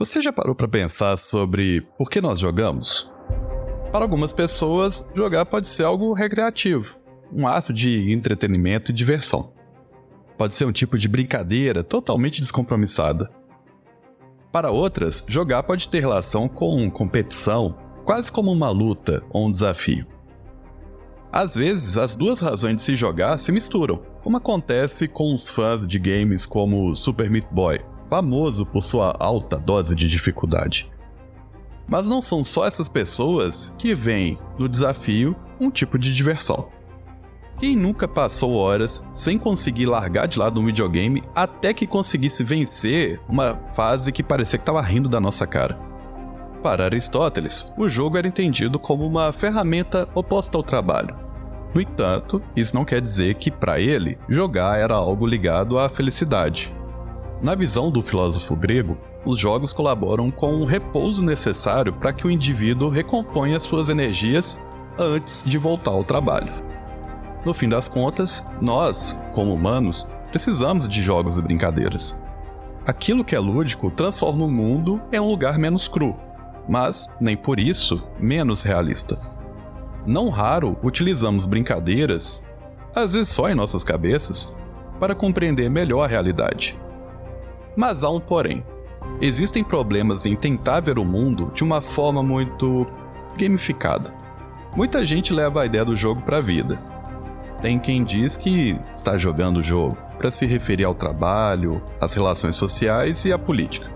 Você já parou para pensar sobre por que nós jogamos? Para algumas pessoas, jogar pode ser algo recreativo, um ato de entretenimento e diversão. Pode ser um tipo de brincadeira totalmente descompromissada. Para outras, jogar pode ter relação com competição, quase como uma luta ou um desafio. Às vezes, as duas razões de se jogar se misturam, como acontece com os fãs de games como Super Meat Boy, famoso por sua alta dose de dificuldade. Mas não são só essas pessoas que veem no desafio um tipo de diversão. Quem nunca passou horas sem conseguir largar de lado um videogame até que conseguisse vencer uma fase que parecia que estava rindo da nossa cara? Para Aristóteles, o jogo era entendido como uma ferramenta oposta ao trabalho. No entanto, isso não quer dizer que para ele jogar era algo ligado à felicidade, na visão do filósofo grego, os jogos colaboram com o repouso necessário para que o indivíduo recomponha suas energias antes de voltar ao trabalho. No fim das contas, nós, como humanos, precisamos de jogos e brincadeiras. Aquilo que é lúdico transforma o mundo em um lugar menos cru, mas, nem por isso, menos realista. Não raro utilizamos brincadeiras, às vezes só em nossas cabeças, para compreender melhor a realidade. Mas há um porém. Existem problemas em tentar ver o mundo de uma forma muito gamificada. Muita gente leva a ideia do jogo para a vida. Tem quem diz que está jogando o jogo para se referir ao trabalho, às relações sociais e à política.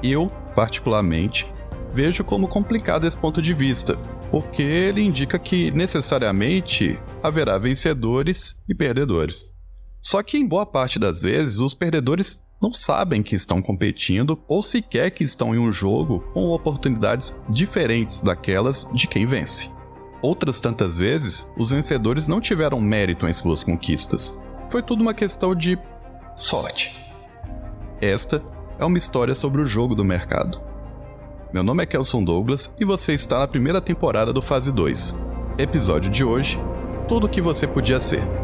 Eu, particularmente, vejo como complicado esse ponto de vista, porque ele indica que necessariamente haverá vencedores e perdedores. Só que em boa parte das vezes os perdedores não sabem que estão competindo ou sequer que estão em um jogo com oportunidades diferentes daquelas de quem vence. Outras tantas vezes, os vencedores não tiveram mérito em suas conquistas. Foi tudo uma questão de sorte. Esta é uma história sobre o jogo do mercado. Meu nome é Kelson Douglas e você está na primeira temporada do Fase 2. Episódio de hoje: Tudo o que você podia ser.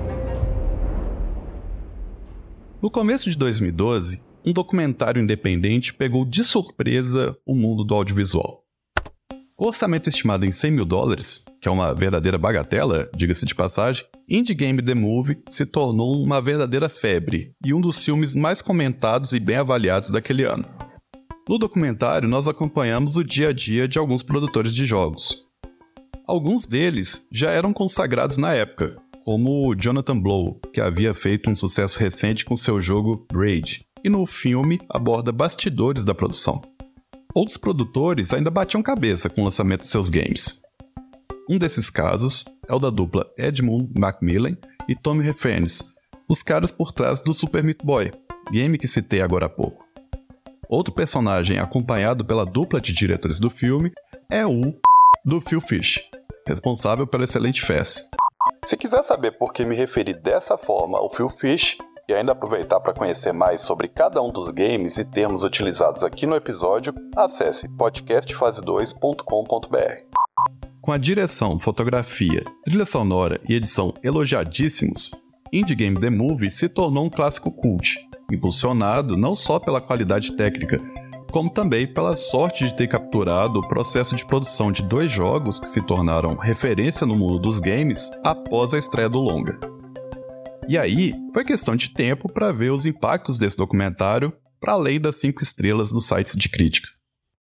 No começo de 2012, um documentário independente pegou de surpresa o mundo do audiovisual. O orçamento estimado em 100 mil dólares, que é uma verdadeira bagatela, diga-se de passagem, Indie Game The Movie se tornou uma verdadeira febre e um dos filmes mais comentados e bem avaliados daquele ano. No documentário, nós acompanhamos o dia a dia de alguns produtores de jogos. Alguns deles já eram consagrados na época, como Jonathan Blow, que havia feito um sucesso recente com seu jogo Braid, e no filme aborda bastidores da produção. Outros produtores ainda batiam cabeça com o lançamento de seus games. Um desses casos é o da dupla Edmund Macmillan e Tommy Refenes, os caras por trás do Super Meat Boy, game que citei agora há pouco. Outro personagem acompanhado pela dupla de diretores do filme é o do Phil Fish, responsável pela excelente Fess, se quiser saber por que me referi dessa forma ao Phil Fish e ainda aproveitar para conhecer mais sobre cada um dos games e termos utilizados aqui no episódio, acesse podcastfase2.com.br. Com a direção, fotografia, trilha sonora e edição elogiadíssimos, Indie Game The Movie se tornou um clássico cult, impulsionado não só pela qualidade técnica, como também pela sorte de ter capturado o processo de produção de dois jogos que se tornaram referência no mundo dos games após a estreia do longa. E aí, foi questão de tempo para ver os impactos desse documentário para além das cinco estrelas nos sites de crítica.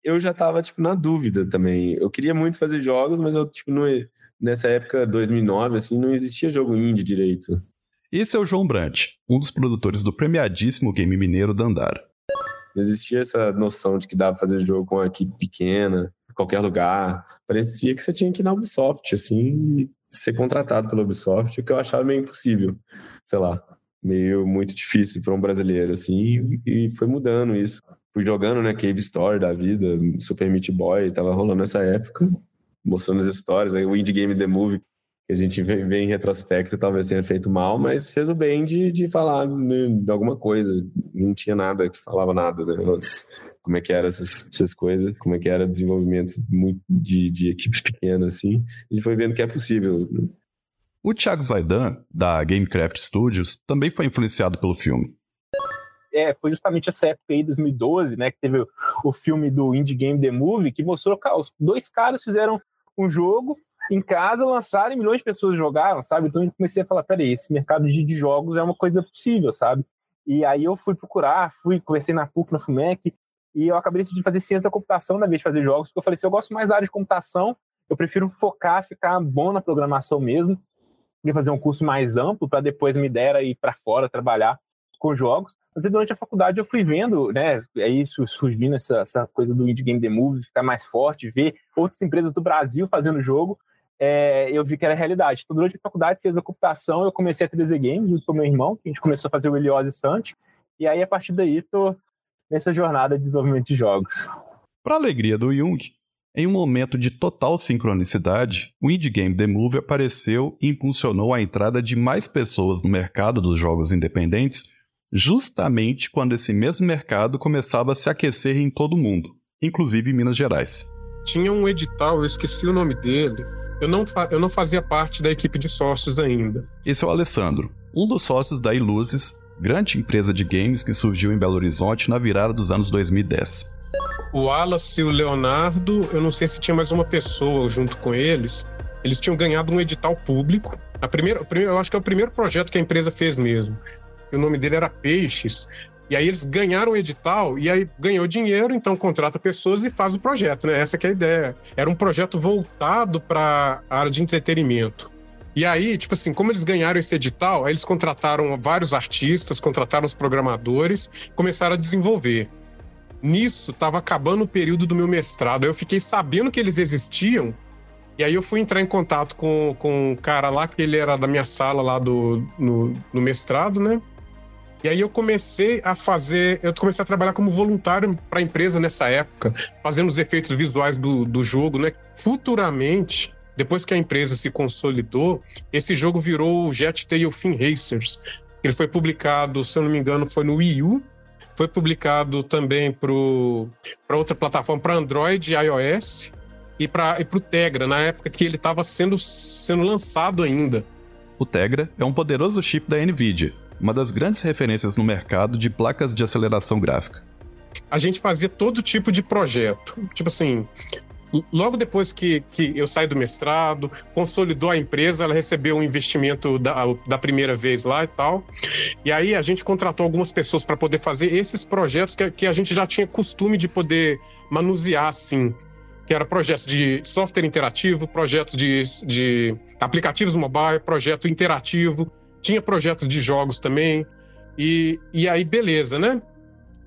Eu já estava tipo na dúvida também. Eu queria muito fazer jogos, mas eu tipo não, nessa época 2009 assim não existia jogo indie direito. Esse é o João Brant, um dos produtores do premiadíssimo game mineiro Dandara. Não existia essa noção de que dava pra fazer jogo com uma equipe pequena, em qualquer lugar. Parecia que você tinha que ir na Ubisoft, assim, ser contratado pela Ubisoft, o que eu achava meio impossível. Sei lá, meio muito difícil para um brasileiro, assim, e foi mudando isso. Fui jogando, né, Cave Story da vida, Super Meat Boy, tava rolando nessa época, mostrando as histórias, aí o Indie Game The Movie, a gente vê, vê, em retrospecto, talvez tenha feito mal, mas fez o bem de, de falar de alguma coisa. Não tinha nada que falava nada, né? Como é que eram essas, essas coisas, como é que era o desenvolvimento muito de, de equipes pequenas, assim. A gente foi vendo que é possível. O Thiago Zaidan, da Gamecraft Studios, também foi influenciado pelo filme. é, foi justamente essa época aí, 2012, né, que teve o, o filme do Indie Game The Movie, que mostrou que os dois caras fizeram um jogo em casa, lançaram e milhões de pessoas jogaram, sabe? Então eu comecei a falar, peraí, esse mercado de, de jogos é uma coisa possível, sabe? E aí eu fui procurar, fui, conversei na PUC, na FUMEC, e eu acabei decidindo fazer ciência da computação na vez de fazer jogos, porque eu falei assim, eu gosto mais da área de computação, eu prefiro focar, ficar bom na programação mesmo, e fazer um curso mais amplo para depois me der ir para fora trabalhar com jogos. Mas durante a faculdade eu fui vendo, né, é isso surgindo essa, essa coisa do Indie Game The Movie, ficar mais forte, ver outras empresas do Brasil fazendo jogo, é, eu vi que era realidade. Então, durante a faculdade, ciência da computação, eu comecei a 3D Games junto com meu irmão, que a gente começou a fazer o Eliose Sante, e aí, a partir daí, tô nessa jornada de desenvolvimento de jogos. Para alegria do Jung, em um momento de total sincronicidade, o Indie Game The Movie apareceu e impulsionou a entrada de mais pessoas no mercado dos jogos independentes, justamente quando esse mesmo mercado começava a se aquecer em todo o mundo, inclusive em Minas Gerais. Tinha um edital, eu esqueci o nome dele, eu não, eu não fazia parte da equipe de sócios ainda. Esse é o Alessandro, um dos sócios da Iluzes, grande empresa de games que surgiu em Belo Horizonte na virada dos anos 2010. O Wallace e o Leonardo, eu não sei se tinha mais uma pessoa junto com eles. Eles tinham ganhado um edital público. A primeira, eu acho que é o primeiro projeto que a empresa fez mesmo. O nome dele era Peixes. E aí eles ganharam o edital e aí ganhou dinheiro, então contrata pessoas e faz o projeto, né? Essa é a ideia. Era um projeto voltado para a área de entretenimento. E aí, tipo assim, como eles ganharam esse edital, aí eles contrataram vários artistas, contrataram os programadores, começaram a desenvolver. Nisso, estava acabando o período do meu mestrado. Aí eu fiquei sabendo que eles existiam, e aí eu fui entrar em contato com, com um cara lá, que ele era da minha sala lá do, no, no mestrado, né? E aí eu comecei a fazer, eu comecei a trabalhar como voluntário para a empresa nessa época, fazendo os efeitos visuais do, do jogo, né? Futuramente, depois que a empresa se consolidou, esse jogo virou o Jet Tail Fin Racers. Ele foi publicado, se eu não me engano, foi no Wii U, foi publicado também para outra plataforma, para Android e iOS, e para o Tegra, na época que ele estava sendo, sendo lançado ainda. O Tegra é um poderoso chip da NVIDIA, uma das grandes referências no mercado de placas de aceleração gráfica. A gente fazia todo tipo de projeto. Tipo assim, logo depois que, que eu saí do mestrado, consolidou a empresa, ela recebeu um investimento da, da primeira vez lá e tal. E aí a gente contratou algumas pessoas para poder fazer esses projetos que, que a gente já tinha costume de poder manusear assim. Que era projetos de software interativo, projetos de, de aplicativos mobile, projeto interativo, tinha projetos de jogos também. E, e aí, beleza, né?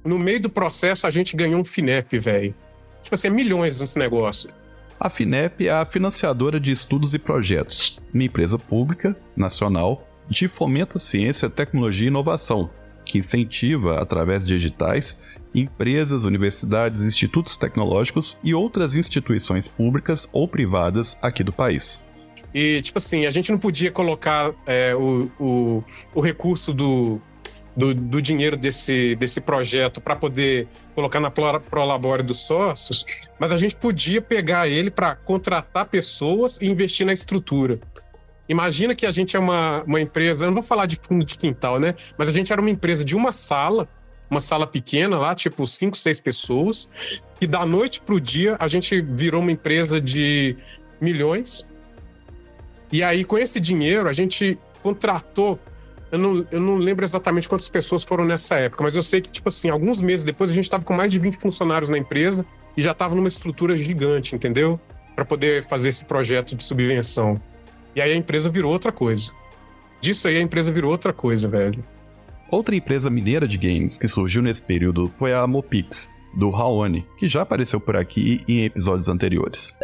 No meio do processo, a gente ganhou um FINEP, velho. Tipo assim, é milhões nesse negócio. A FINEP é a financiadora de estudos e projetos, uma empresa pública, nacional, de fomento à ciência, tecnologia e inovação, que incentiva, através de editais, empresas, universidades, institutos tecnológicos e outras instituições públicas ou privadas aqui do país. E, tipo assim, a gente não podia colocar é, o, o, o recurso do, do, do, dinheiro desse, desse projeto para poder colocar na Prolabore dos sócios, mas a gente podia pegar ele para contratar pessoas e investir na estrutura. Imagina que a gente é uma, uma empresa, não vou falar de fundo de quintal, né? Mas a gente era uma empresa de uma sala, uma sala pequena lá, tipo cinco, seis pessoas, e da noite para o dia a gente virou uma empresa de milhões e aí, com esse dinheiro, a gente contratou. Eu não, eu não lembro exatamente quantas pessoas foram nessa época, mas eu sei que, tipo assim, alguns meses depois a gente estava com mais de 20 funcionários na empresa e já estava numa estrutura gigante, entendeu? Para poder fazer esse projeto de subvenção. E aí a empresa virou outra coisa. Disso aí a empresa virou outra coisa, velho. Outra empresa mineira de games que surgiu nesse período foi a Mopix, do Raoni, que já apareceu por aqui em episódios anteriores.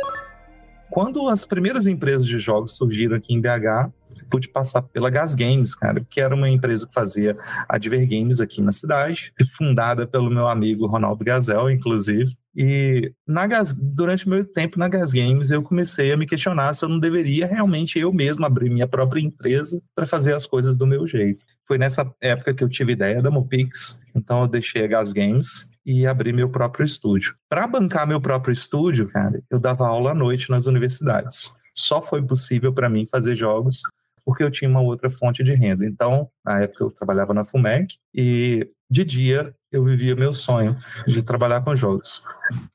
Quando as primeiras empresas de jogos surgiram aqui em BH, pude passar pela Gas Games, cara, que era uma empresa que fazia Adver Games aqui na cidade, fundada pelo meu amigo Ronaldo Gazel, inclusive. E na Gas, durante meu tempo na Gas Games, eu comecei a me questionar se eu não deveria realmente eu mesmo abrir minha própria empresa para fazer as coisas do meu jeito. Foi nessa época que eu tive ideia da Mopix, então eu deixei a Gas Games e abri meu próprio estúdio. Para bancar meu próprio estúdio, cara, eu dava aula à noite nas universidades. Só foi possível para mim fazer jogos porque eu tinha uma outra fonte de renda. Então, na época eu trabalhava na FUMEC e de dia eu vivia meu sonho de trabalhar com jogos.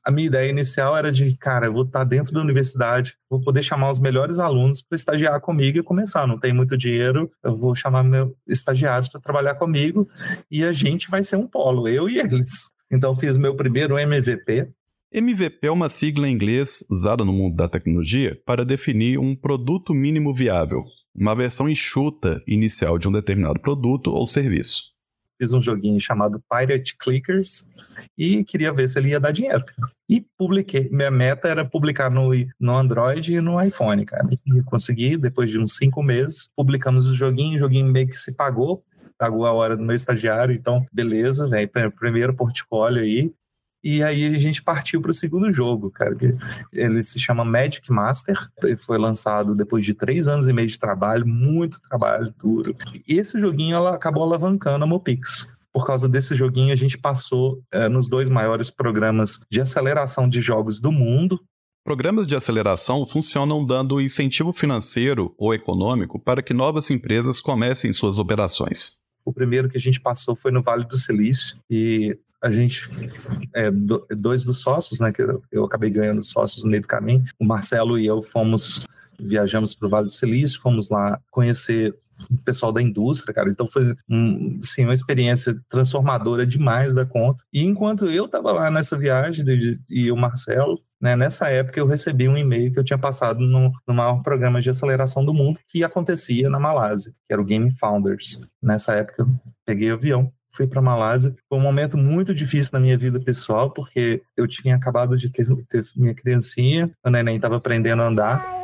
A minha ideia inicial era de, cara, eu vou estar dentro da universidade, vou poder chamar os melhores alunos para estagiar comigo e começar. Não tem muito dinheiro, eu vou chamar meus estagiários para trabalhar comigo e a gente vai ser um polo, eu e eles. Então fiz meu primeiro MVP. MVP é uma sigla em inglês usada no mundo da tecnologia para definir um produto mínimo viável, uma versão enxuta inicial de um determinado produto ou serviço fiz um joguinho chamado Pirate Clickers e queria ver se ele ia dar dinheiro. E publiquei. Minha meta era publicar no, no Android e no iPhone, cara. E consegui, depois de uns cinco meses, publicamos o joguinho, o joguinho meio que se pagou, pagou a hora do meu estagiário, então beleza, velho, primeiro portfólio aí. E aí a gente partiu para o segundo jogo, cara. Ele se chama Magic Master. Ele foi lançado depois de três anos e meio de trabalho, muito trabalho duro. E esse joguinho ela acabou alavancando a Mopix por causa desse joguinho, a gente passou é, nos dois maiores programas de aceleração de jogos do mundo. Programas de aceleração funcionam dando incentivo financeiro ou econômico para que novas empresas comecem suas operações. O primeiro que a gente passou foi no Vale do Silício e a gente, é, dois dos sócios, né, que eu, eu acabei ganhando sócios no meio do caminho, o Marcelo e eu fomos, viajamos para o Vale do Silício, fomos lá conhecer pessoal da indústria, cara. Então foi um, assim, uma experiência transformadora demais da conta. E enquanto eu estava lá nessa viagem de, e o Marcelo, né, nessa época eu recebi um e-mail que eu tinha passado no, no maior programa de aceleração do mundo que acontecia na Malásia, que era o Game Founders. Nessa época eu peguei o avião, fui para Malásia. Foi um momento muito difícil na minha vida pessoal, porque eu tinha acabado de ter, ter minha criancinha, o neném estava aprendendo a andar.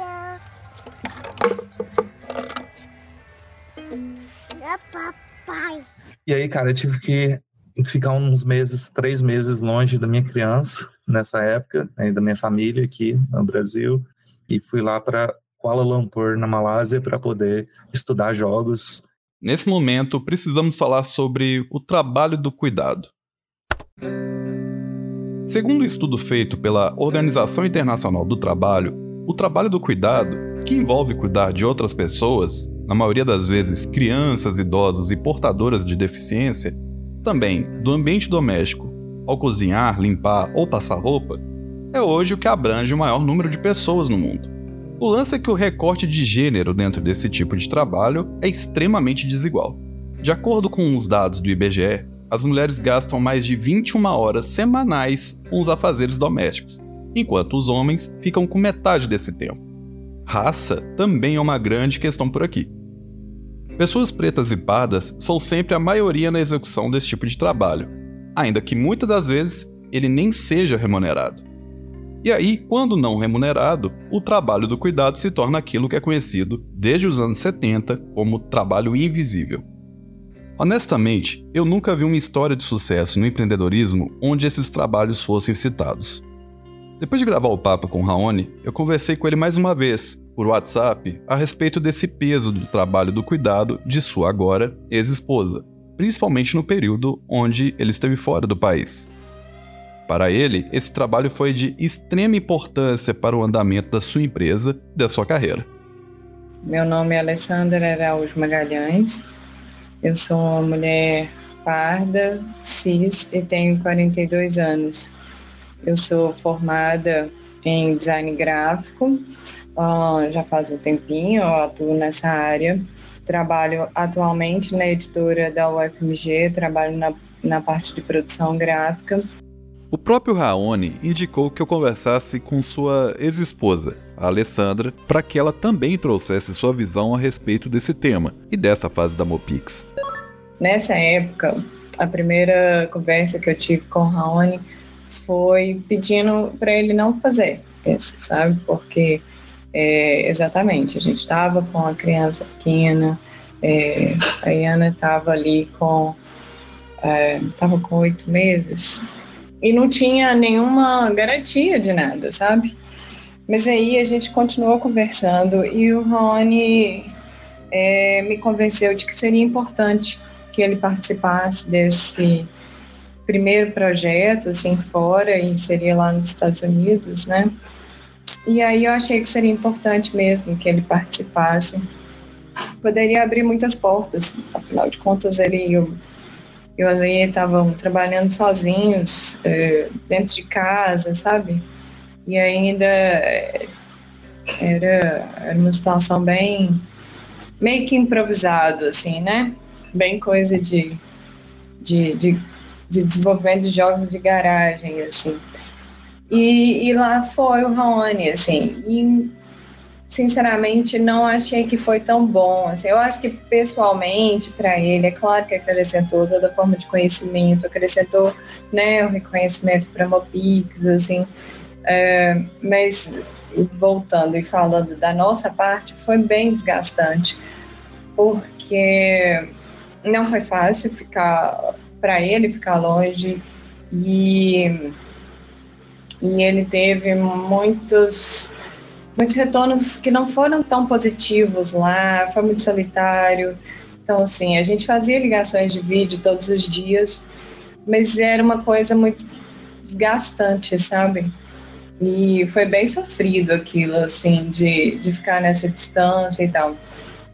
E aí, cara, eu tive que ficar uns meses, três meses longe da minha criança, nessa época, né, da minha família aqui no Brasil, e fui lá para Kuala Lumpur, na Malásia, para poder estudar jogos Nesse momento, precisamos falar sobre o trabalho do cuidado. Segundo um estudo feito pela Organização Internacional do Trabalho, o trabalho do cuidado, que envolve cuidar de outras pessoas, na maioria das vezes crianças, idosos e portadoras de deficiência, também do ambiente doméstico, ao cozinhar, limpar ou passar roupa, é hoje o que abrange o maior número de pessoas no mundo. O lance é que o recorte de gênero dentro desse tipo de trabalho é extremamente desigual. De acordo com os dados do IBGE, as mulheres gastam mais de 21 horas semanais com os afazeres domésticos, enquanto os homens ficam com metade desse tempo. Raça também é uma grande questão por aqui. Pessoas pretas e pardas são sempre a maioria na execução desse tipo de trabalho, ainda que muitas das vezes ele nem seja remunerado. E aí, quando não remunerado, o trabalho do cuidado se torna aquilo que é conhecido desde os anos 70 como trabalho invisível. Honestamente, eu nunca vi uma história de sucesso no empreendedorismo onde esses trabalhos fossem citados. Depois de gravar o papo com Raoni, eu conversei com ele mais uma vez, por WhatsApp, a respeito desse peso do trabalho do cuidado de sua agora ex-esposa, principalmente no período onde ele esteve fora do país. Para ele, esse trabalho foi de extrema importância para o andamento da sua empresa e da sua carreira. Meu nome é Alessandra Araújo Magalhães. Eu sou uma mulher parda, cis e tenho 42 anos. Eu sou formada em design gráfico, já faz um tempinho, eu atuo nessa área. Trabalho atualmente na editora da UFMG, trabalho na, na parte de produção gráfica o próprio Raoni indicou que eu conversasse com sua ex-esposa, a Alessandra, para que ela também trouxesse sua visão a respeito desse tema e dessa fase da Mopix. Nessa época, a primeira conversa que eu tive com o Raoni foi pedindo para ele não fazer isso, sabe? Porque, é, exatamente, a gente estava com a criança pequena, é, a Iana estava ali com estava é, com oito meses e não tinha nenhuma garantia de nada, sabe? Mas aí a gente continuou conversando e o Rony é, me convenceu de que seria importante que ele participasse desse primeiro projeto, assim, fora, e seria lá nos Estados Unidos, né? E aí eu achei que seria importante mesmo que ele participasse. Poderia abrir muitas portas, afinal de contas ele e o Ale estavam trabalhando sozinhos é, dentro de casa, sabe? E ainda é, era, era uma situação bem meio que improvisado, assim, né? Bem coisa de, de, de, de desenvolvimento de jogos de garagem, assim. E, e lá foi o Raoni, assim. E, sinceramente, não achei que foi tão bom. Assim, eu acho que pessoalmente, para ele, é claro que acrescentou toda a forma de conhecimento, acrescentou né, o reconhecimento para Mopix, assim. É, mas voltando e falando da nossa parte, foi bem desgastante, porque não foi fácil ficar para ele ficar longe e, e ele teve muitos muitos retornos que não foram tão positivos lá, foi muito solitário. Então, assim, a gente fazia ligações de vídeo todos os dias, mas era uma coisa muito desgastante, sabe? E foi bem sofrido aquilo, assim, de, de ficar nessa distância e tal.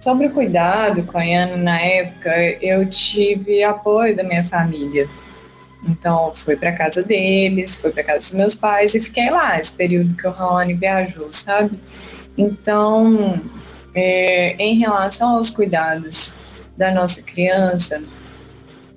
Sobre o cuidado com a Ana na época, eu tive apoio da minha família. Então, fui para casa deles, fui para casa dos meus pais e fiquei lá esse período que o Raoni viajou, sabe? Então, é, em relação aos cuidados da nossa criança,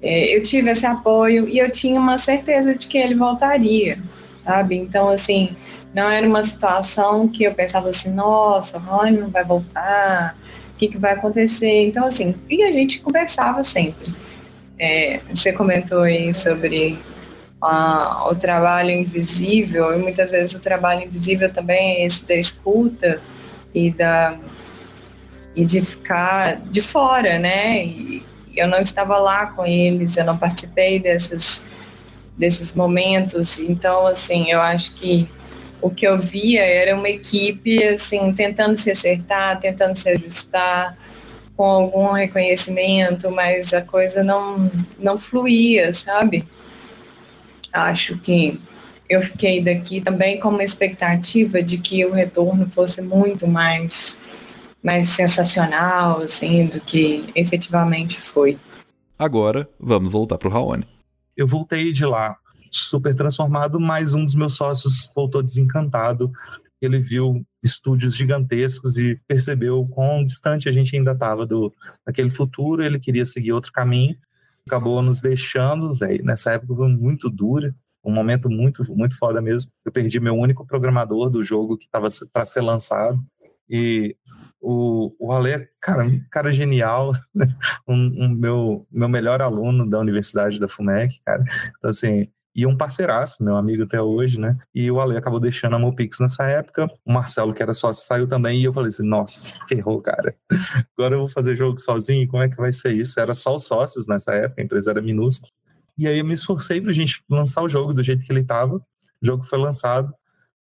é, eu tive esse apoio e eu tinha uma certeza de que ele voltaria, sabe? Então, assim, não era uma situação que eu pensava assim, nossa, o Rony não vai voltar, o que, que vai acontecer? Então, assim, e a gente conversava sempre. É, você comentou aí sobre o trabalho invisível, e muitas vezes o trabalho invisível também é esse da escuta e da e de ficar de fora, né? E eu não estava lá com eles, eu não participei desses desses momentos. Então, assim, eu acho que o que eu via era uma equipe, assim, tentando se acertar, tentando se ajustar, com algum reconhecimento, mas a coisa não, não fluía, sabe? Acho que eu fiquei daqui também com uma expectativa de que o retorno fosse muito mais mais sensacional assim do que efetivamente foi. Agora vamos voltar para o Raoni. Eu voltei de lá super transformado, mas um dos meus sócios voltou desencantado. Ele viu estúdios gigantescos e percebeu quão distante a gente ainda estava do daquele futuro. Ele queria seguir outro caminho, acabou nos deixando. Véio, nessa época foi muito dura, um momento muito muito foda mesmo. Eu perdi meu único programador do jogo que estava para ser lançado e o, o Ale é, cara, cara genial, um, um, meu, meu melhor aluno da Universidade da FUMEC, cara. Então, assim, e um parceiraço, meu amigo até hoje, né? E o Ale acabou deixando a Mopix nessa época. O Marcelo, que era sócio, saiu também. E eu falei assim: nossa, ferrou, cara. Agora eu vou fazer jogo sozinho, como é que vai ser isso? Era só os sócios nessa época, a empresa era minúscula. E aí eu me esforcei pra gente lançar o jogo do jeito que ele tava. O jogo foi lançado,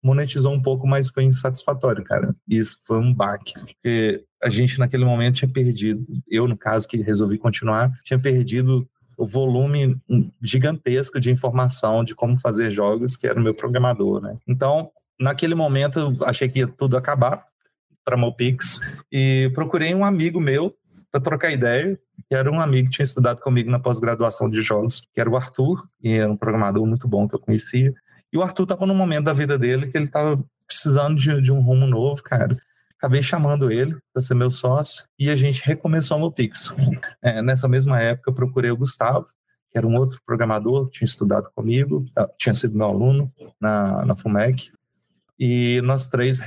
monetizou um pouco, mas foi insatisfatório, cara. Isso foi um baque. Porque a gente, naquele momento, tinha perdido, eu, no caso, que resolvi continuar, tinha perdido o volume gigantesco de informação de como fazer jogos, que era o meu programador, né? Então, naquele momento, eu achei que ia tudo acabar para Mopix e procurei um amigo meu para trocar ideia, que era um amigo que tinha estudado comigo na pós-graduação de jogos, que era o Arthur, e era um programador muito bom que eu conhecia. E o Arthur estava num momento da vida dele que ele estava precisando de, de um rumo novo, cara acabei chamando ele para ser meu sócio e a gente recomeçou no Pix. É, nessa mesma época, procurei o Gustavo, que era um outro programador tinha estudado comigo, ah, tinha sido meu aluno na, na FUMEC, e nós três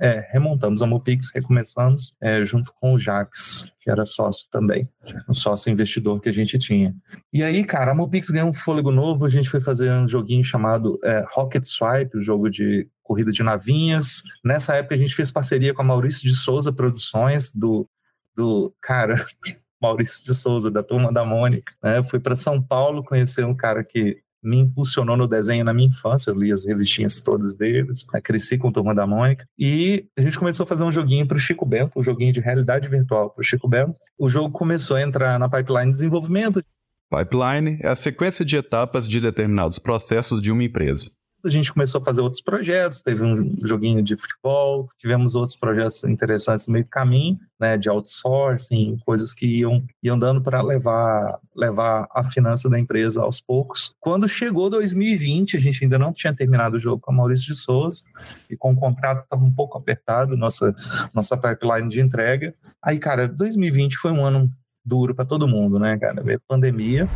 é, remontamos a Mopix, recomeçamos é, junto com o Jax, que era sócio também, um sócio investidor que a gente tinha. E aí, cara, a Mopix ganhou um fôlego novo, a gente foi fazer um joguinho chamado é, Rocket Swipe, um jogo de corrida de navinhas. Nessa época a gente fez parceria com a Maurício de Souza Produções, do, do cara, Maurício de Souza, da Turma da Mônica. Né? Fui para São Paulo conhecer um cara que me impulsionou no desenho na minha infância, eu li as revistinhas todas deles, né? cresci com a Turma da Mônica, e a gente começou a fazer um joguinho para o Chico Bento, um joguinho de realidade virtual para o Chico Bento. O jogo começou a entrar na pipeline de desenvolvimento. Pipeline é a sequência de etapas de determinados processos de uma empresa. A gente começou a fazer outros projetos, teve um joguinho de futebol, tivemos outros projetos interessantes no meio do caminho, né, de outsourcing, coisas que iam, iam dando para levar, levar a finança da empresa aos poucos. Quando chegou 2020, a gente ainda não tinha terminado o jogo com a Maurício de Souza, e com o contrato estava um pouco apertado, nossa, nossa pipeline de entrega. Aí, cara, 2020 foi um ano duro para todo mundo, né, cara? Pandemia.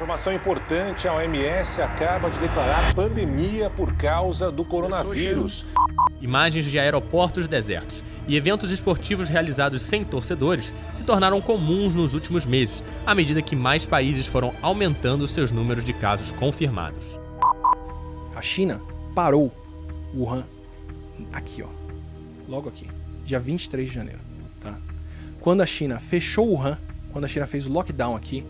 Informação importante: a OMS acaba de declarar pandemia por causa do coronavírus. Imagens de aeroportos desertos e eventos esportivos realizados sem torcedores se tornaram comuns nos últimos meses, à medida que mais países foram aumentando seus números de casos confirmados. A China parou Wuhan aqui, ó. Logo aqui, dia 23 de janeiro, tá? Quando a China fechou Wuhan, quando a China fez o lockdown aqui,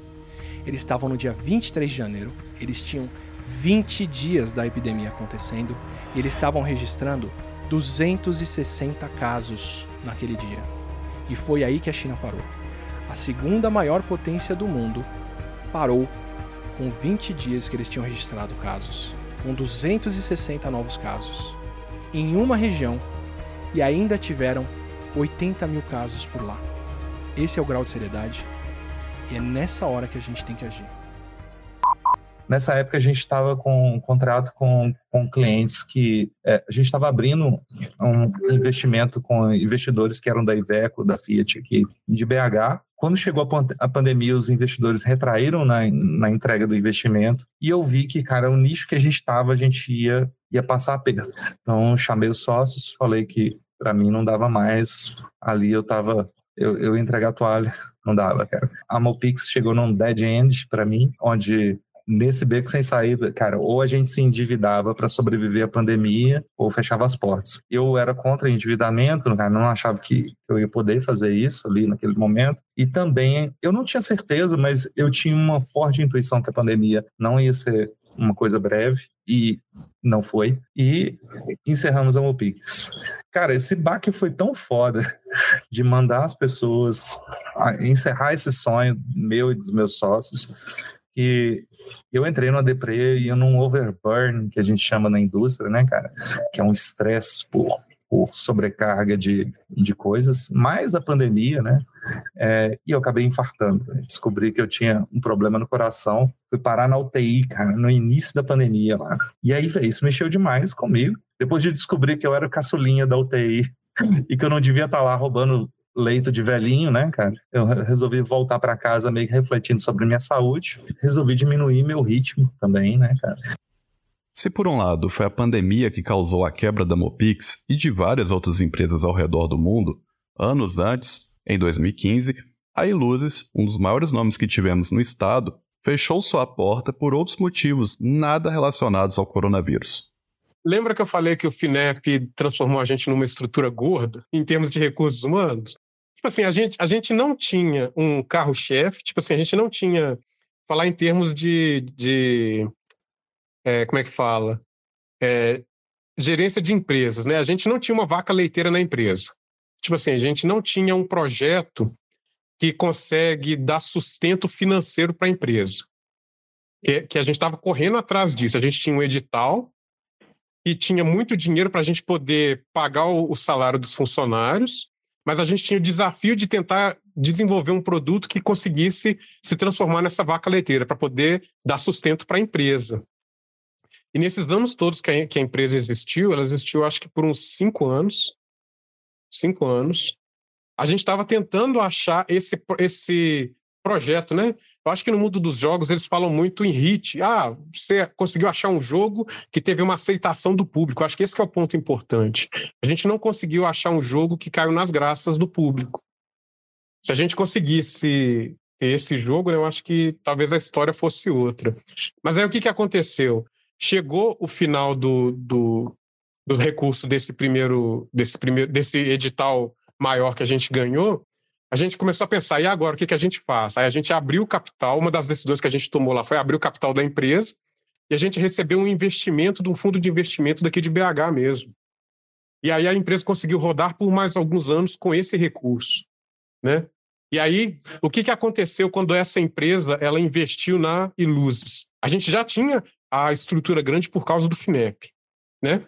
eles estavam no dia 23 de janeiro, eles tinham 20 dias da epidemia acontecendo e eles estavam registrando 260 casos naquele dia. E foi aí que a China parou. A segunda maior potência do mundo parou com 20 dias que eles tinham registrado casos, com 260 novos casos, em uma região e ainda tiveram 80 mil casos por lá. Esse é o grau de seriedade e é nessa hora que a gente tem que agir. Nessa época a gente estava com um contrato com, com clientes que é, a gente estava abrindo um investimento com investidores que eram da Iveco, da Fiat aqui de BH. Quando chegou a, pandemia, os investidores retraíram na, na entrega do investimento e eu vi que, cara, o nicho que a gente estava, a gente ia, ia passar a perda. Então, chamei os sócios, falei que para mim não dava mais. Ali eu estava eu, eu entregar a toalha, não dava, cara. A Mopix chegou num dead end para mim, onde nesse beco sem saída, cara, ou a gente se endividava para sobreviver à pandemia, ou fechava as portas. Eu era contra endividamento, cara, não achava que eu ia poder fazer isso ali naquele momento. E também, eu não tinha certeza, mas eu tinha uma forte intuição que a pandemia não ia ser uma coisa breve, e não foi. E encerramos a Mopix. Cara, esse baque foi tão foda de mandar as pessoas encerrar esse sonho meu e dos meus sócios que eu entrei no deprê e num overburn, que a gente chama na indústria, né, cara? Que é um estresse por, por sobrecarga de, de coisas, mais a pandemia, né? É, e eu acabei infartando. Descobri que eu tinha um problema no coração. Fui parar na UTI, cara, no início da pandemia lá. E aí, isso mexeu demais comigo. Depois de descobrir que eu era caçulinha da UTI e que eu não devia estar lá roubando leito de velhinho, né, cara? Eu resolvi voltar para casa meio que refletindo sobre minha saúde. Resolvi diminuir meu ritmo também, né, cara? Se por um lado foi a pandemia que causou a quebra da Mopix e de várias outras empresas ao redor do mundo, anos antes, em 2015, a Iluzes, um dos maiores nomes que tivemos no estado, fechou sua porta por outros motivos nada relacionados ao coronavírus. Lembra que eu falei que o FINEP transformou a gente numa estrutura gorda em termos de recursos humanos? Tipo assim, a gente, a gente não tinha um carro-chefe, tipo assim, a gente não tinha. Falar em termos de. de é, como é que fala? É, gerência de empresas, né? A gente não tinha uma vaca leiteira na empresa. Tipo assim, a gente não tinha um projeto que consegue dar sustento financeiro para a empresa. Que, que a gente estava correndo atrás disso. A gente tinha um edital e tinha muito dinheiro para a gente poder pagar o, o salário dos funcionários, mas a gente tinha o desafio de tentar desenvolver um produto que conseguisse se transformar nessa vaca leiteira, para poder dar sustento para a empresa. E nesses anos todos que a, que a empresa existiu, ela existiu acho que por uns cinco anos, cinco anos, a gente estava tentando achar esse, esse projeto, né? Eu acho que no mundo dos jogos eles falam muito em hit. Ah, você conseguiu achar um jogo que teve uma aceitação do público. Eu acho que esse que é o ponto importante. A gente não conseguiu achar um jogo que caiu nas graças do público. Se a gente conseguisse esse jogo, eu acho que talvez a história fosse outra. Mas aí o que, que aconteceu? Chegou o final do, do, do recurso desse primeiro, desse primeiro, desse edital maior que a gente ganhou, a gente começou a pensar, e agora, o que, que a gente faz? Aí a gente abriu o capital, uma das decisões que a gente tomou lá foi abrir o capital da empresa, e a gente recebeu um investimento de um fundo de investimento daqui de BH mesmo. E aí a empresa conseguiu rodar por mais alguns anos com esse recurso, né? E aí, o que, que aconteceu quando essa empresa ela investiu na Iluzes? A gente já tinha a estrutura grande por causa do FINEP, né?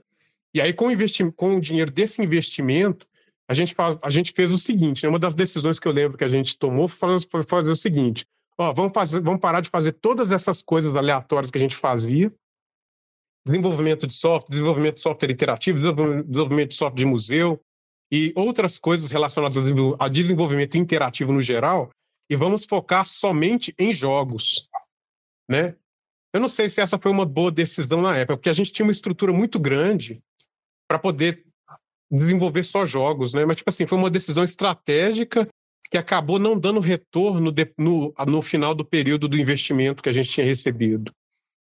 E aí, com com o dinheiro desse investimento, a gente, a gente fez o seguinte, né? uma das decisões que eu lembro que a gente tomou foi fazer o seguinte, ó, vamos, fazer, vamos parar de fazer todas essas coisas aleatórias que a gente fazia, desenvolvimento de software, desenvolvimento de software interativo, desenvolvimento de software de museu e outras coisas relacionadas a desenvolvimento interativo no geral, e vamos focar somente em jogos, né? Eu não sei se essa foi uma boa decisão na época, porque a gente tinha uma estrutura muito grande para poder desenvolver só jogos, né? Mas, tipo assim, foi uma decisão estratégica que acabou não dando retorno de, no, no final do período do investimento que a gente tinha recebido.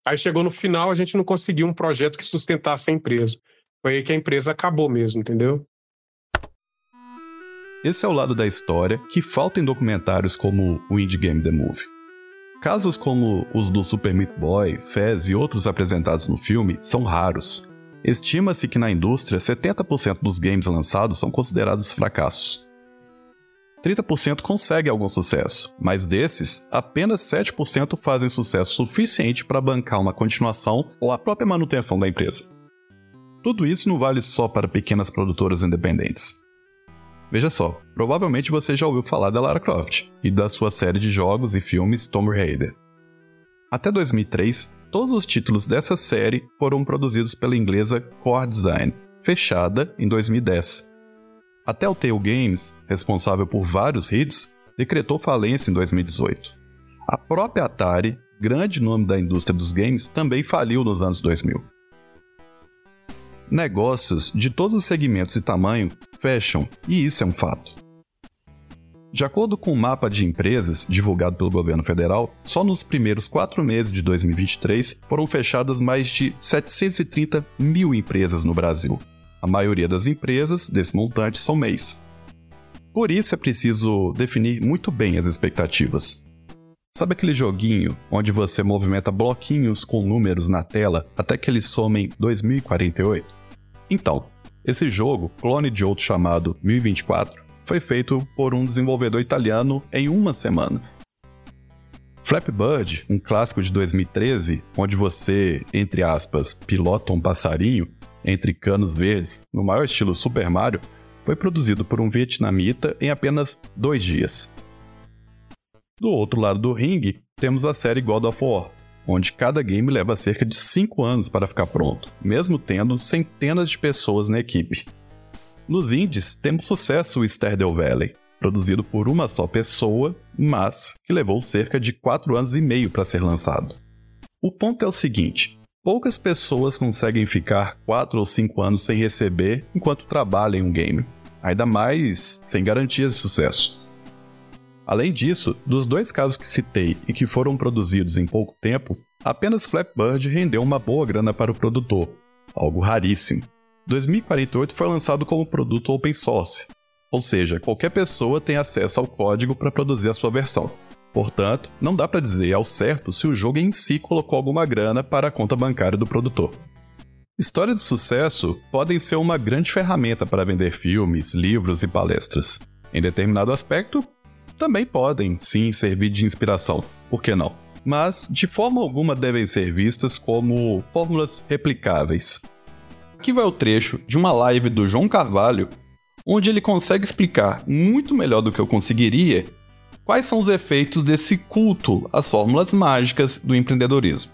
Aí chegou no final, a gente não conseguiu um projeto que sustentasse a empresa. Foi aí que a empresa acabou mesmo, entendeu? Esse é o lado da história que falta em documentários como o Indie Game The Movie. Casos como os do Super Meat Boy, Fez e outros apresentados no filme são raros, Estima-se que na indústria 70% dos games lançados são considerados fracassos. 30% conseguem algum sucesso, mas desses, apenas 7% fazem sucesso suficiente para bancar uma continuação ou a própria manutenção da empresa. Tudo isso não vale só para pequenas produtoras independentes. Veja só, provavelmente você já ouviu falar da Lara Croft e da sua série de jogos e filmes Tomb Raider. Até 2003, Todos os títulos dessa série foram produzidos pela inglesa Core Design, fechada em 2010. A Telltale Games, responsável por vários hits, decretou falência em 2018. A própria Atari, grande nome da indústria dos games, também faliu nos anos 2000. Negócios de todos os segmentos e tamanho fecham, e isso é um fato. De acordo com o mapa de empresas divulgado pelo governo federal, só nos primeiros quatro meses de 2023 foram fechadas mais de 730 mil empresas no Brasil. A maioria das empresas desse montante são MEIs. Por isso é preciso definir muito bem as expectativas. Sabe aquele joguinho onde você movimenta bloquinhos com números na tela até que eles somem 2048? Então, esse jogo, clone de outro chamado 1024, foi feito por um desenvolvedor italiano em uma semana. Flappy Bird, um clássico de 2013, onde você, entre aspas, pilota um passarinho entre canos verdes, no maior estilo Super Mario, foi produzido por um vietnamita em apenas dois dias. Do outro lado do ringue, temos a série God of War, onde cada game leva cerca de 5 anos para ficar pronto, mesmo tendo centenas de pessoas na equipe. Nos indies, temos sucesso o Stardew Valley, produzido por uma só pessoa, mas que levou cerca de 4 anos e meio para ser lançado. O ponto é o seguinte: poucas pessoas conseguem ficar 4 ou 5 anos sem receber enquanto trabalham em um game, ainda mais sem garantias de sucesso. Além disso, dos dois casos que citei e que foram produzidos em pouco tempo, apenas Flapbird rendeu uma boa grana para o produtor, algo raríssimo. 2048 foi lançado como produto open source, ou seja, qualquer pessoa tem acesso ao código para produzir a sua versão. Portanto, não dá para dizer ao certo se o jogo em si colocou alguma grana para a conta bancária do produtor. Histórias de sucesso podem ser uma grande ferramenta para vender filmes, livros e palestras. Em determinado aspecto, também podem, sim, servir de inspiração, por que não? Mas, de forma alguma, devem ser vistas como fórmulas replicáveis, Aqui vai o trecho de uma live do João Carvalho, onde ele consegue explicar muito melhor do que eu conseguiria quais são os efeitos desse culto às fórmulas mágicas do empreendedorismo.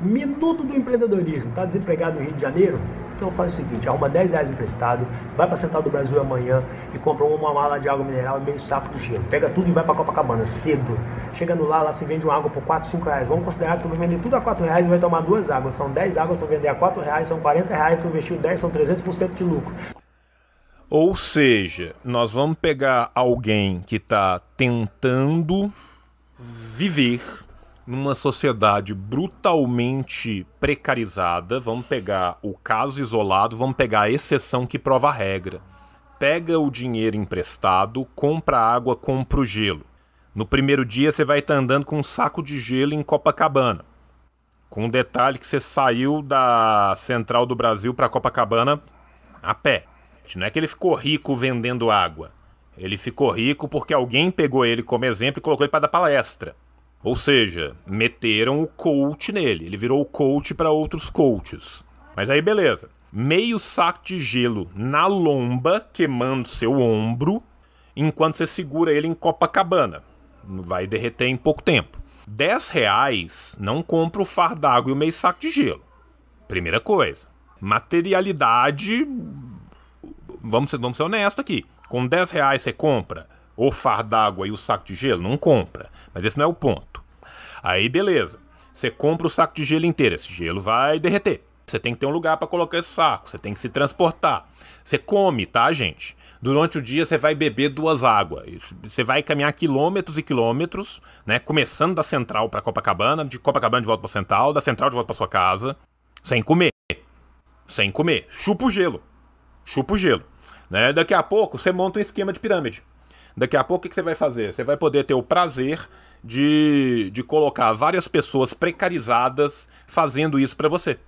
Minuto do empreendedorismo. Está desempregado no Rio de Janeiro? Então faz o seguinte, arruma 10 reais emprestado, vai para Central do Brasil amanhã e compra uma mala de água mineral e meio saco de gelo. Pega tudo e vai para Copacabana, cedo. Chegando lá, lá se vende uma água por 4, 5 reais. Vamos considerar que tu vai vender tudo a 4 reais e vai tomar duas águas. São 10 águas para vender a 4 reais, são 40 reais, tu investiu 10, são 300% de lucro. Ou seja, nós vamos pegar alguém que está tentando viver numa sociedade brutalmente precarizada, vamos pegar o caso isolado, vamos pegar a exceção que prova a regra. Pega o dinheiro emprestado, compra água, compra o gelo. No primeiro dia você vai estar andando com um saco de gelo em Copacabana. Com o detalhe que você saiu da Central do Brasil para Copacabana a pé. Não é que ele ficou rico vendendo água. Ele ficou rico porque alguém pegou ele como exemplo e colocou ele para dar palestra. Ou seja, meteram o coach nele. Ele virou coach para outros coaches. Mas aí beleza. Meio saco de gelo na lomba, queimando seu ombro, enquanto você segura ele em Copacabana. Vai derreter em pouco tempo. 10 reais não compra o far d'água e o meio saco de gelo. Primeira coisa. Materialidade. Vamos ser, vamos ser honestos aqui. Com 10 reais você compra o far d'água e o saco de gelo? Não compra. Mas esse não é o ponto. Aí beleza. Você compra o saco de gelo inteiro. Esse gelo vai derreter. Você tem que ter um lugar para colocar esse saco. Você tem que se transportar. Você come, tá, gente? Durante o dia você vai beber duas águas. Você vai caminhar quilômetros e quilômetros, né? Começando da central para Copacabana, de Copacabana de volta para central, da central de volta para sua casa, sem comer. Sem comer. Chupa o gelo. Chupa o gelo. Né? Daqui a pouco você monta um esquema de pirâmide. Daqui a pouco o que você vai fazer? Você vai poder ter o prazer de, de colocar várias pessoas precarizadas fazendo isso para você.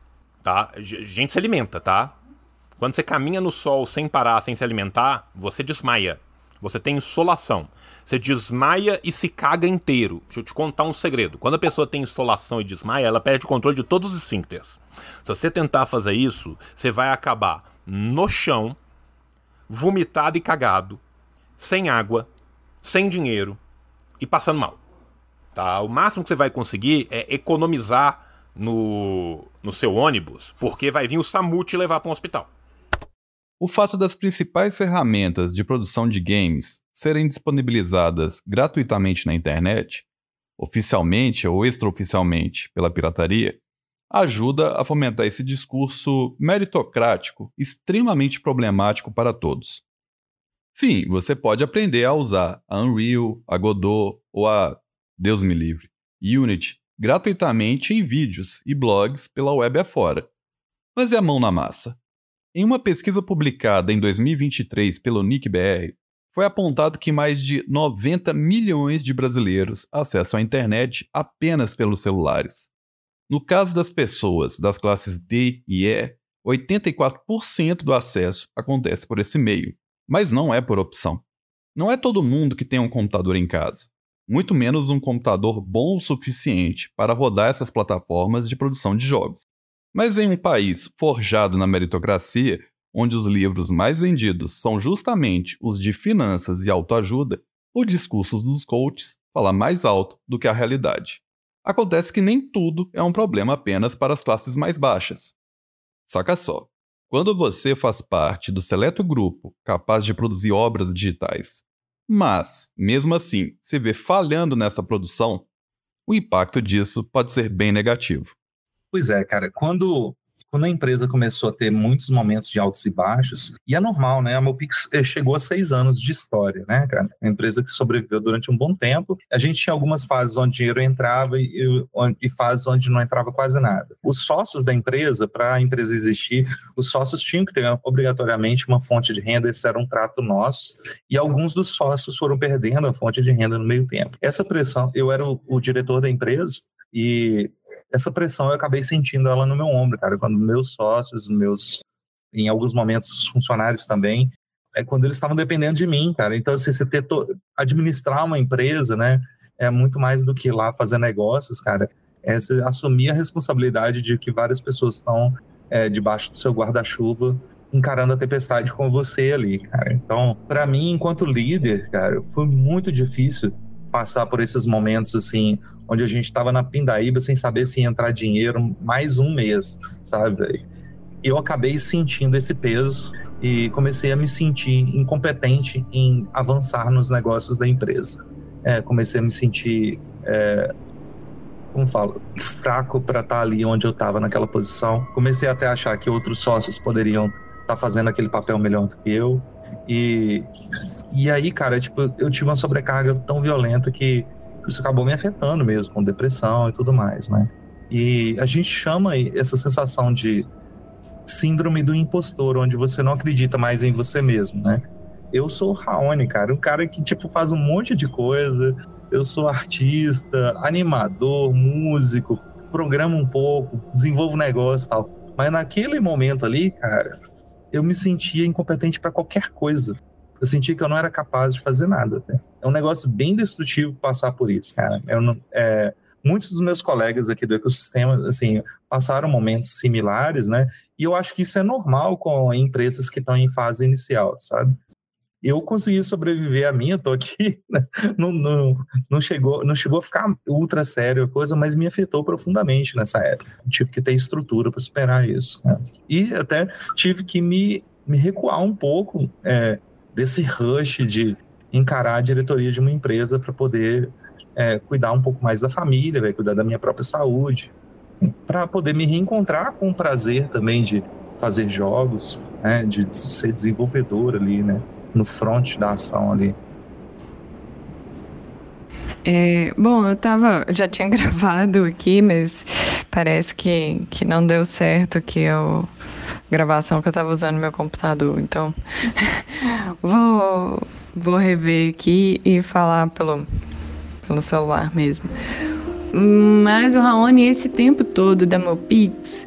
Tá? Gente se alimenta, tá? Quando você caminha no sol sem parar, sem se alimentar, você desmaia. Você tem insolação. Você desmaia e se caga inteiro. Deixa eu te contar um segredo. Quando a pessoa tem insolação e desmaia, ela perde o controle de todos os esfíncteres. Se você tentar fazer isso, você vai acabar no chão, vomitado e cagado, sem água, sem dinheiro e passando mal. Tá? O máximo que você vai conseguir é economizar no, no seu ônibus, porque vai vir o SAMU te levar para um hospital. O fato das principais ferramentas de produção de games serem disponibilizadas gratuitamente na internet, oficialmente ou extraoficialmente pela pirataria, ajuda a fomentar esse discurso meritocrático extremamente problemático para todos. Sim, você pode aprender a usar a Unreal, a Godot ou a, Deus me livre, Unity gratuitamente em vídeos e blogs pela web afora. Mas é a mão na massa. Em uma pesquisa publicada em 2023 pelo NICBR, foi apontado que mais de 90 milhões de brasileiros acessam a internet apenas pelos celulares. No caso das pessoas das classes D e E, 84% do acesso acontece por esse meio, mas não é por opção. Não é todo mundo que tem um computador em casa, muito menos um computador bom o suficiente para rodar essas plataformas de produção de jogos. Mas em um país forjado na meritocracia, onde os livros mais vendidos são justamente os de finanças e autoajuda, os discursos dos coaches falam mais alto do que a realidade. Acontece que nem tudo é um problema apenas para as classes mais baixas. Saca só. Quando você faz parte do seleto grupo capaz de produzir obras digitais, mas, mesmo assim, se vê falhando nessa produção, o impacto disso pode ser bem negativo. Pois é, cara, quando quando a empresa começou a ter muitos momentos de altos e baixos, e é normal, né? A Mopix eh, chegou a seis anos de história, né, cara? Uma empresa que sobreviveu durante um bom tempo. A gente tinha algumas fases onde dinheiro entrava e, e fases onde não entrava quase nada. Os sócios da empresa, para a empresa existir, os sócios tinham que ter obrigatoriamente uma fonte de renda, esse era um trato nosso, e alguns dos sócios foram perdendo a fonte de renda no meio tempo. Essa pressão, eu era o, o diretor da empresa, e essa pressão eu acabei sentindo ela no meu ombro, cara, quando meus sócios, meus, em alguns momentos, funcionários também, é quando eles estavam dependendo de mim, cara. Então, assim, você ter administrar uma empresa, né, é muito mais do que ir lá fazer negócios, cara. É você assumir a responsabilidade de que várias pessoas estão é, debaixo do seu guarda-chuva encarando a tempestade com você ali, cara. Então, para mim, enquanto líder, cara, foi muito difícil passar por esses momentos assim, onde a gente estava na pindaíba sem saber se ia entrar dinheiro mais um mês, sabe? Eu acabei sentindo esse peso e comecei a me sentir incompetente em avançar nos negócios da empresa. É, comecei a me sentir, é, como falo, fraco para estar tá ali onde eu estava naquela posição. Comecei até a achar que outros sócios poderiam estar tá fazendo aquele papel melhor do que eu. E, e aí, cara, tipo, eu tive uma sobrecarga tão violenta que isso acabou me afetando mesmo, com depressão e tudo mais, né? E a gente chama essa sensação de síndrome do impostor, onde você não acredita mais em você mesmo, né? Eu sou o Raoni, cara, um cara que, tipo, faz um monte de coisa. Eu sou artista, animador, músico, programo um pouco, desenvolvo negócio e tal. Mas naquele momento ali, cara, eu me sentia incompetente para qualquer coisa. Eu sentia que eu não era capaz de fazer nada. Né? é um negócio bem destrutivo passar por isso, cara. Eu não, é, muitos dos meus colegas aqui do ecossistema, assim, passaram momentos similares, né? E eu acho que isso é normal com empresas que estão em fase inicial, sabe? Eu consegui sobreviver a minha, tô aqui, né? não, não, não, chegou, não chegou a ficar ultra sério a coisa, mas me afetou profundamente nessa época. tive que ter estrutura para superar isso. Né? E até tive que me, me recuar um pouco é, desse rush de encarar a diretoria de uma empresa para poder é, cuidar um pouco mais da família, véio, cuidar da minha própria saúde, para poder me reencontrar com o prazer também de fazer jogos, né, de ser desenvolvedor ali, né, no front da ação ali. É, bom, eu tava, já tinha gravado aqui, mas parece que, que não deu certo que eu gravação que eu tava usando no meu computador. Então, vou vou rever aqui e falar pelo pelo celular mesmo. Mas o Raoni, esse tempo todo da meu Pix,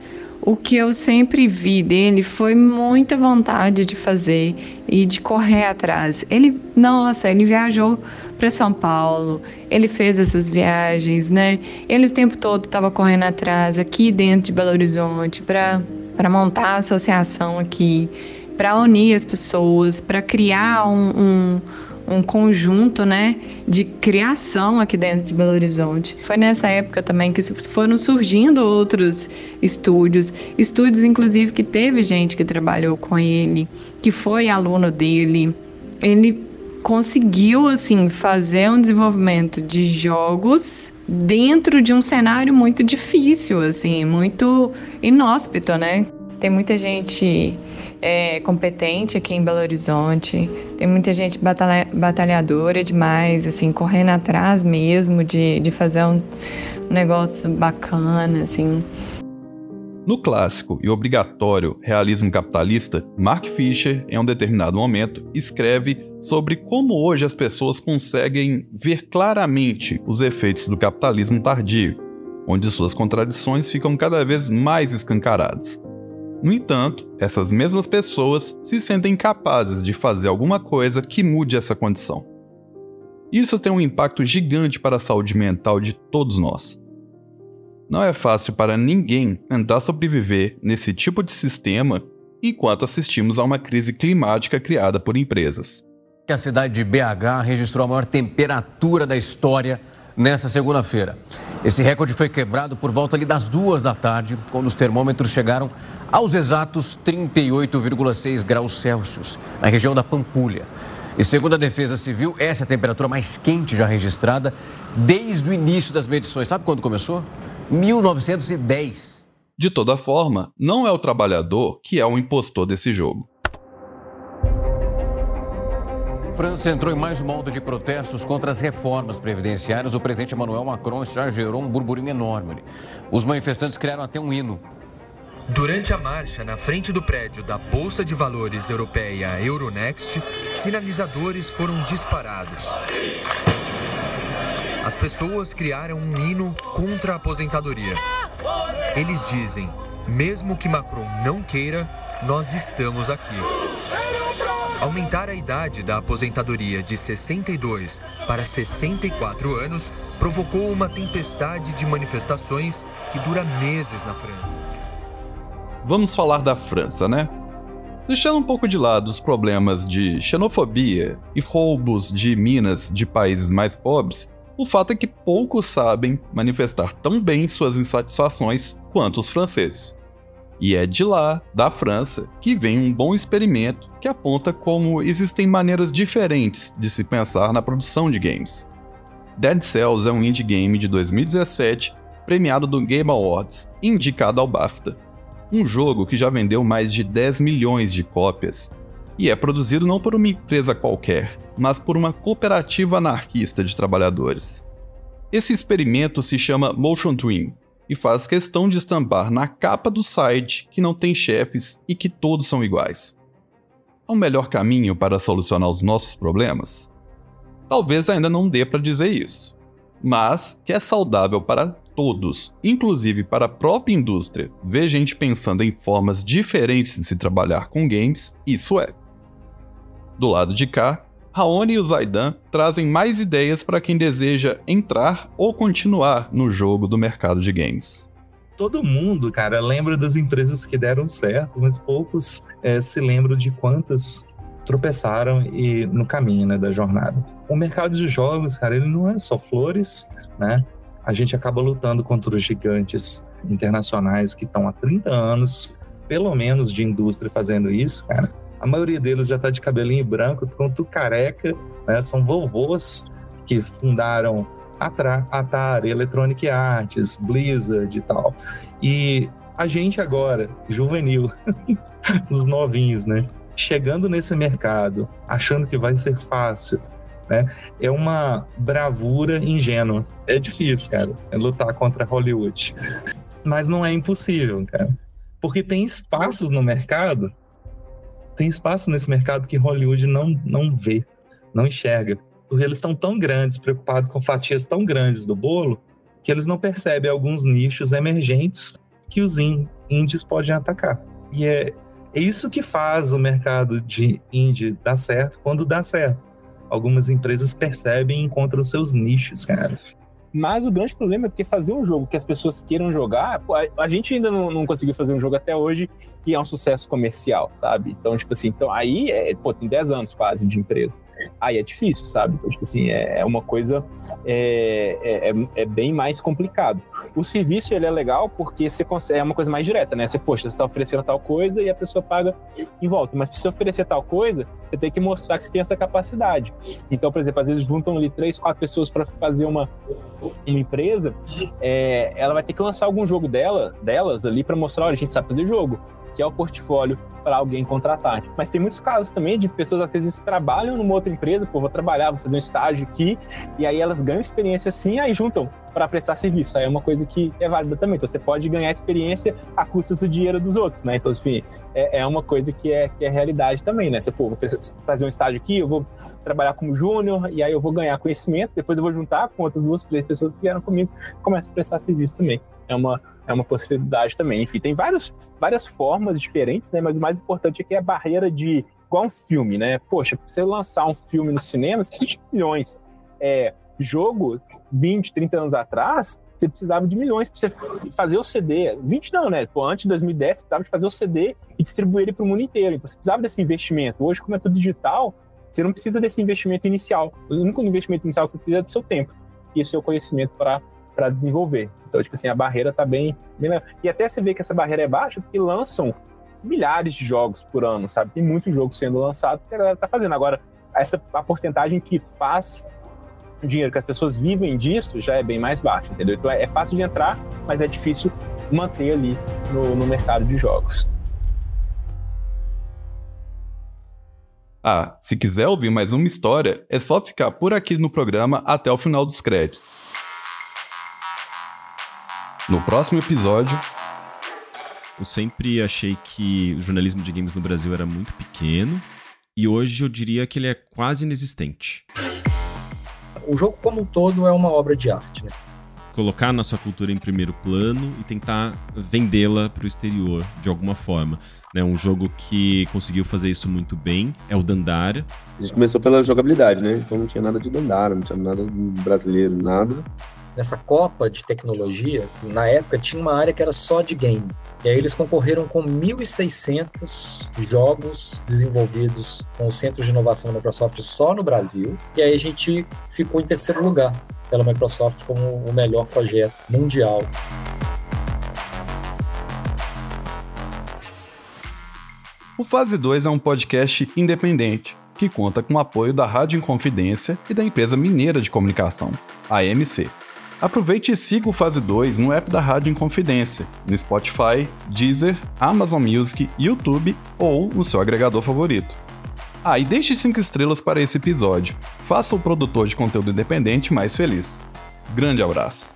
o que eu sempre vi dele foi muita vontade de fazer e de correr atrás. Ele, nossa, ele viajou para São Paulo, ele fez essas viagens, né? Ele o tempo todo estava correndo atrás aqui dentro de Belo Horizonte para para montar a associação aqui, para unir as pessoas, para criar um, um um conjunto, né, de criação aqui dentro de Belo Horizonte. Foi nessa época também que foram surgindo outros estúdios, estúdios inclusive que teve gente que trabalhou com ele, que foi aluno dele. Ele conseguiu assim fazer um desenvolvimento de jogos dentro de um cenário muito difícil, assim, muito inóspito, né? Tem muita gente é, competente aqui em Belo Horizonte, tem muita gente batalha, batalhadora demais, assim, correndo atrás mesmo de, de fazer um, um negócio bacana, assim. No clássico e obrigatório realismo capitalista, Mark Fisher, em um determinado momento, escreve sobre como hoje as pessoas conseguem ver claramente os efeitos do capitalismo tardio, onde suas contradições ficam cada vez mais escancaradas. No entanto, essas mesmas pessoas se sentem capazes de fazer alguma coisa que mude essa condição. Isso tem um impacto gigante para a saúde mental de todos nós. Não é fácil para ninguém tentar sobreviver nesse tipo de sistema enquanto assistimos a uma crise climática criada por empresas. A cidade de BH registrou a maior temperatura da história nessa segunda-feira. Esse recorde foi quebrado por volta ali das duas da tarde, quando os termômetros chegaram aos exatos 38,6 graus Celsius, na região da Pampulha. E segundo a Defesa Civil, essa é a temperatura mais quente já registrada desde o início das medições. Sabe quando começou? 1910. De toda forma, não é o trabalhador que é o impostor desse jogo. França entrou em mais uma onda de protestos contra as reformas previdenciárias. O presidente Emmanuel Macron já gerou um burburinho enorme. Os manifestantes criaram até um hino. Durante a marcha na frente do prédio da Bolsa de Valores Europeia Euronext, sinalizadores foram disparados. As pessoas criaram um hino contra a aposentadoria. Eles dizem: mesmo que Macron não queira, nós estamos aqui. Aumentar a idade da aposentadoria de 62 para 64 anos provocou uma tempestade de manifestações que dura meses na França. Vamos falar da França, né? Deixando um pouco de lado os problemas de xenofobia e roubos de minas de países mais pobres, o fato é que poucos sabem manifestar tão bem suas insatisfações quanto os franceses. E é de lá, da França, que vem um bom experimento que aponta como existem maneiras diferentes de se pensar na produção de games. Dead Cells é um indie game de 2017, premiado do Game Awards indicado ao BAFTA. Um jogo que já vendeu mais de 10 milhões de cópias e é produzido não por uma empresa qualquer, mas por uma cooperativa anarquista de trabalhadores. Esse experimento se chama Motion Dream e faz questão de estampar na capa do site que não tem chefes e que todos são iguais. É o melhor caminho para solucionar os nossos problemas? Talvez ainda não dê para dizer isso, mas que é saudável para todos, inclusive para a própria indústria, ver gente pensando em formas diferentes de se trabalhar com games, isso é. Do lado de cá, Raoni e o Zaidan trazem mais ideias para quem deseja entrar ou continuar no jogo do mercado de games. Todo mundo, cara, lembra das empresas que deram certo, mas poucos é, se lembram de quantas tropeçaram e no caminho né, da jornada. O mercado de jogos, cara, ele não é só flores, né? A gente acaba lutando contra os gigantes internacionais que estão há 30 anos, pelo menos, de indústria fazendo isso, cara. A maioria deles já está de cabelinho branco, tudo careca, né? São vovôs que fundaram Atari, Electronic Arts, Blizzard e tal. E a gente agora, juvenil, os novinhos, né? chegando nesse mercado, achando que vai ser fácil, né? É uma bravura ingênua. É difícil, cara, é lutar contra Hollywood. Mas não é impossível, cara. Porque tem espaços no mercado, tem espaços nesse mercado que Hollywood não, não vê, não enxerga. Porque eles estão tão grandes, preocupados com fatias tão grandes do bolo, que eles não percebem alguns nichos emergentes que os índios podem atacar. E é, é isso que faz o mercado de indie dar certo quando dá certo. Algumas empresas percebem e encontram seus nichos, cara. Mas o grande problema é porque fazer um jogo que as pessoas queiram jogar, pô, a, a, gente ainda não, não, conseguiu fazer um jogo até hoje que é um sucesso comercial, sabe? Então, tipo assim, então aí, é, pô, tem 10 anos quase de empresa. Aí é difícil, sabe? Então, tipo assim, é, é uma coisa, é, é, é, é, bem mais complicado. O serviço, ele é legal porque você consegue, é uma coisa mais direta, né? Você, poxa, você está oferecendo tal coisa e a pessoa paga em volta. Mas se você oferecer tal coisa, você tem que mostrar que você tem essa capacidade. Então, por exemplo, às vezes juntam ali três, quatro pessoas para fazer uma, uma empresa, é, ela vai ter que lançar algum jogo dela, delas ali para mostrar, olha, a gente sabe fazer jogo que é o portfólio para alguém contratar. Mas tem muitos casos também de pessoas às vezes trabalham numa outra empresa, pô, vou trabalhar, vou fazer um estágio aqui, e aí elas ganham experiência assim, aí juntam para prestar serviço. Aí é uma coisa que é válida também. Então você pode ganhar experiência a custa do dinheiro dos outros, né? Então, enfim, é, é uma coisa que é, que é realidade também, né? Você, pô, vou fazer um estágio aqui, eu vou trabalhar como júnior, e aí eu vou ganhar conhecimento, depois eu vou juntar com outras duas, três pessoas que vieram comigo, começa a prestar serviço também. É uma, é uma possibilidade também. Enfim, tem vários, várias formas diferentes, né? Mas o mais importante é que é a barreira de. igual um filme, né? Poxa, pra você lançar um filme no cinema, você precisa de milhões. É, jogo, 20, 30 anos atrás, você precisava de milhões para você fazer o CD. 20 não, né? Pô, antes de 2010, você precisava de fazer o CD e distribuir ele para o mundo inteiro. Então você precisava desse investimento. Hoje, como é tudo digital, você não precisa desse investimento inicial. O único investimento inicial que você precisa é do seu tempo e o seu conhecimento para desenvolver. Então, tipo assim, a barreira tá bem. E até você vê que essa barreira é baixa porque lançam milhares de jogos por ano, sabe? Tem muito jogo sendo lançado que a galera tá fazendo. Agora, essa a porcentagem que faz dinheiro, que as pessoas vivem disso, já é bem mais baixa, entendeu? Então é, é fácil de entrar, mas é difícil manter ali no, no mercado de jogos. Ah, se quiser ouvir mais uma história, é só ficar por aqui no programa até o final dos créditos. No próximo episódio. Eu sempre achei que o jornalismo de games no Brasil era muito pequeno e hoje eu diria que ele é quase inexistente. O jogo como um todo é uma obra de arte. Né? Colocar nossa cultura em primeiro plano e tentar vendê-la para o exterior de alguma forma. Né? Um jogo que conseguiu fazer isso muito bem é o Dandara. A gente começou pela jogabilidade, né? Então não tinha nada de Dandara, não tinha nada brasileiro, nada nessa Copa de Tecnologia, na época tinha uma área que era só de game. E aí eles concorreram com 1.600 jogos desenvolvidos com o Centro de Inovação da Microsoft só no Brasil. E aí a gente ficou em terceiro lugar pela Microsoft como o melhor projeto mundial. O Fase 2 é um podcast independente que conta com o apoio da Rádio Inconfidência e da empresa mineira de comunicação, AMC. Aproveite e siga o Fase 2 no app da Rádio Inconfidência, no Spotify, Deezer, Amazon Music, YouTube ou no seu agregador favorito. Ah, e deixe 5 estrelas para esse episódio. Faça o produtor de conteúdo independente mais feliz. Grande abraço.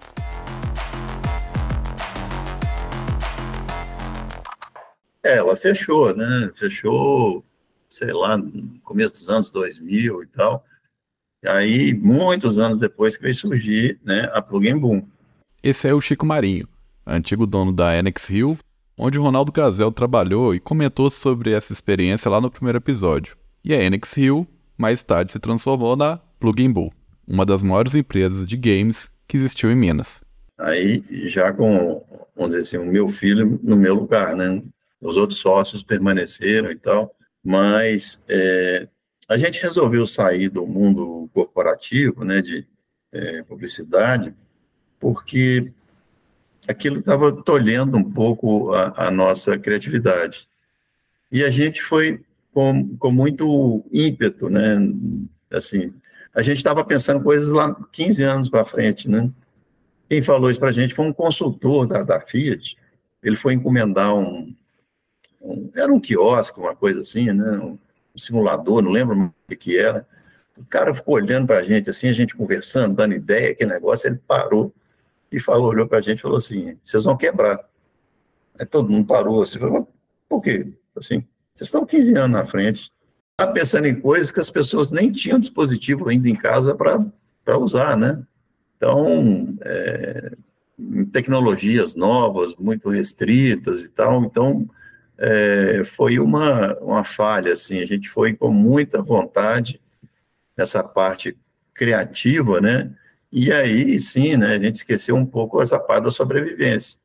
É, ela fechou, né? Fechou, sei lá, no começo dos anos 2000 e tal. Aí, muitos anos depois, que veio surgir né, a Plug Boom. Esse é o Chico Marinho, antigo dono da Annex Hill, onde o Ronaldo Gazel trabalhou e comentou sobre essa experiência lá no primeiro episódio. E a Annex Hill mais tarde se transformou na Plugin Bull, uma das maiores empresas de games que existiu em Minas. Aí, já com, vamos dizer assim, o meu filho no meu lugar, né? Os outros sócios permaneceram e tal, mas é, a gente resolveu sair do mundo corporativo, né, de é, publicidade, porque aquilo estava tolhendo um pouco a, a, nossa criatividade. E a gente foi com, com muito ímpeto, né? Assim, a gente estava pensando coisas lá 15 anos para frente, né? Quem falou isso para a gente foi um consultor da, da Fiat. Ele foi encomendar um, um, Era um quiosque, uma coisa assim, né? Um, simulador, não lembro o que era. O cara ficou olhando para a gente, assim, a gente conversando, dando ideia, que negócio, ele parou e falou, olhou para a gente e falou assim, vocês vão quebrar. Aí todo mundo parou assim, falou, por quê? Assim, vocês estão 15 anos na frente, está pensando em coisas que as pessoas nem tinham dispositivo ainda em casa para usar, né? Então, é, tecnologias novas, muito restritas e tal, então é, foi uma, uma falha, assim, a gente foi com muita vontade nessa parte criativa, né? E aí, sim, né, a gente esqueceu um pouco essa parte da sobrevivência,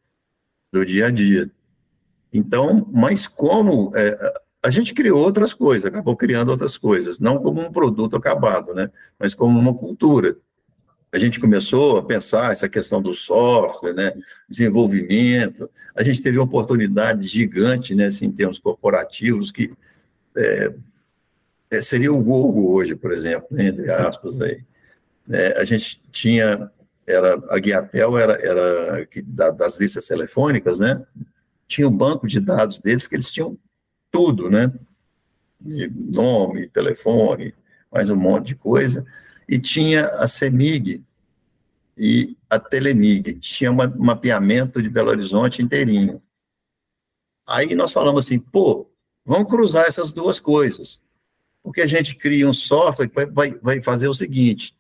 do dia a dia. Então, mas como é, a gente criou outras coisas, acabou criando outras coisas, não como um produto acabado, né, mas como uma cultura. A gente começou a pensar essa questão do software, né, desenvolvimento. A gente teve uma oportunidade gigante, né, assim, em termos corporativos, que é, seria o Google hoje, por exemplo, né, entre aspas aí. É, a gente tinha, era, a Guiatel era, era da, das listas telefônicas, né? Tinha um banco de dados deles que eles tinham tudo, né? De nome, telefone, mais um monte de coisa. E tinha a CEMIG e a Telemig, tinha um mapeamento de Belo Horizonte inteirinho. Aí nós falamos assim, pô, vamos cruzar essas duas coisas porque a gente cria um software que vai, vai, vai fazer o seguinte,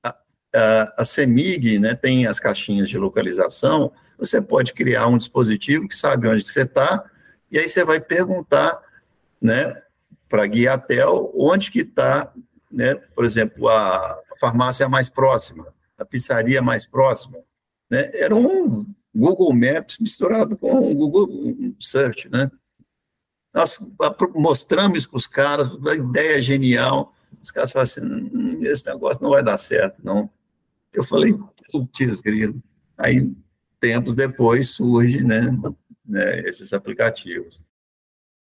a, a, a CEMIG né, tem as caixinhas de localização, você pode criar um dispositivo que sabe onde você está, e aí você vai perguntar né, para a Guiatel onde que está, né, por exemplo, a farmácia mais próxima, a pizzaria mais próxima. Né? Era um Google Maps misturado com o Google Search, né? Nós mostramos para os caras, a ideia genial. Os caras falam assim: hum, esse negócio não vai dar certo, não. Eu falei: putz, grilo. Aí, tempos depois, surge né, né, esses aplicativos.